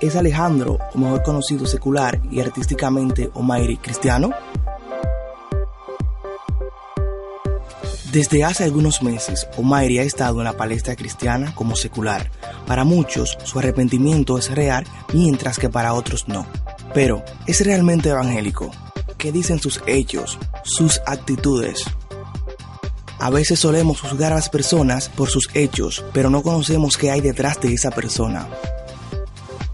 ¿Es Alejandro, o mejor conocido secular y artísticamente Omairi, cristiano? Desde hace algunos meses, Omairi ha estado en la palestra cristiana como secular. Para muchos, su arrepentimiento es real, mientras que para otros no. Pero, ¿es realmente evangélico? ¿Qué dicen sus hechos, sus actitudes? A veces solemos juzgar a las personas por sus hechos, pero no conocemos qué hay detrás de esa persona.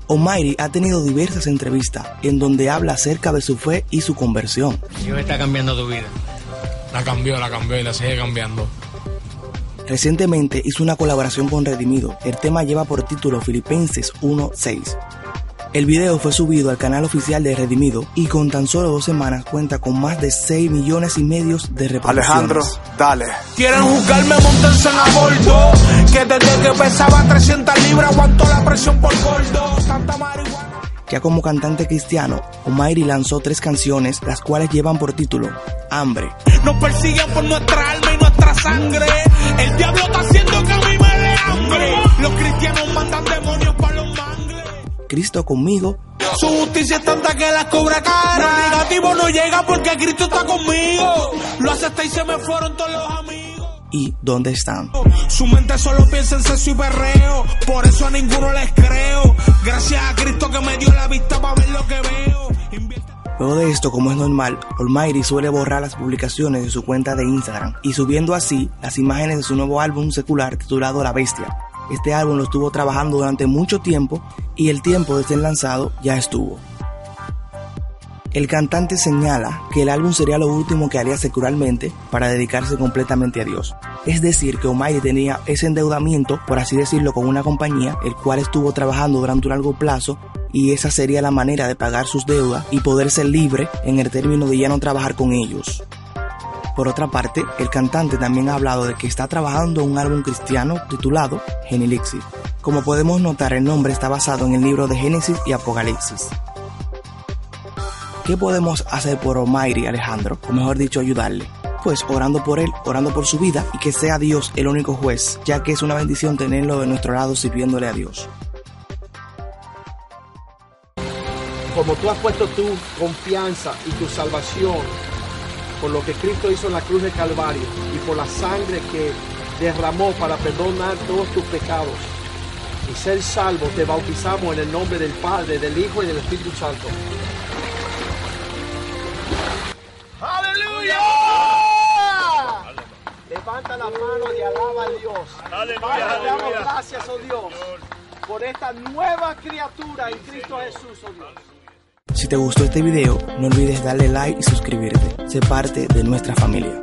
Omairi ha tenido diversas entrevistas en donde habla acerca de su fe y su conversión. Dios está cambiando tu vida la cambió, la cambió y la sigue cambiando. Recientemente hizo una colaboración con Redimido. El tema lleva por título Filipenses 1.6. El video fue subido al canal oficial de Redimido y con tan solo dos semanas cuenta con más de 6 millones y medio de reproducciones. Alejandro, dale. Quieren juzgarme, montense en a bordo. Que desde que pesaba 300 libras aguantó la presión por gordo. Santa marihuana. Ya como cantante cristiano, Omairi lanzó tres canciones, las cuales llevan por título Hambre. Nos persiguen por nuestra alma y nuestra sangre. El diablo está haciendo que a mí me dé hambre. Los cristianos mandan demonios para los mangles. Cristo conmigo. Su justicia es tanta que la cobra cara. Lo negativo no llega porque Cristo está conmigo. Lo acepté y se me fueron todos los amigos y dónde están. Su mente solo piensa en sexo y perreo, por eso a ninguno les creo. Gracias a Cristo que me dio la vista para ver lo que veo. Luego de esto, como es normal, Almighty suele borrar las publicaciones de su cuenta de Instagram y subiendo así las imágenes de su nuevo álbum secular titulado La Bestia. Este álbum lo estuvo trabajando durante mucho tiempo y el tiempo de ser lanzado ya estuvo. El cantante señala que el álbum sería lo último que haría secularmente para dedicarse completamente a Dios. Es decir, que Omairi tenía ese endeudamiento, por así decirlo, con una compañía, el cual estuvo trabajando durante un largo plazo y esa sería la manera de pagar sus deudas y poder ser libre en el término de ya no trabajar con ellos. Por otra parte, el cantante también ha hablado de que está trabajando un álbum cristiano titulado Genelixis. Como podemos notar, el nombre está basado en el libro de Génesis y Apocalipsis. ¿Qué podemos hacer por Omairi Alejandro? O mejor dicho, ayudarle. Pues orando por él, orando por su vida y que sea Dios el único juez, ya que es una bendición tenerlo de nuestro lado sirviéndole a Dios. Como tú has puesto tu confianza y tu salvación por lo que Cristo hizo en la cruz de Calvario y por la sangre que derramó para perdonar todos tus pecados y ser salvo, te bautizamos en el nombre del Padre, del Hijo y del Espíritu Santo. Levanta la mano y alaba a Dios. Aleluya, te damos gracias, oh Dios, por esta nueva criatura en Cristo Jesús, oh Dios. Si te gustó este video, no olvides darle like y suscribirte. Sé parte de nuestra familia.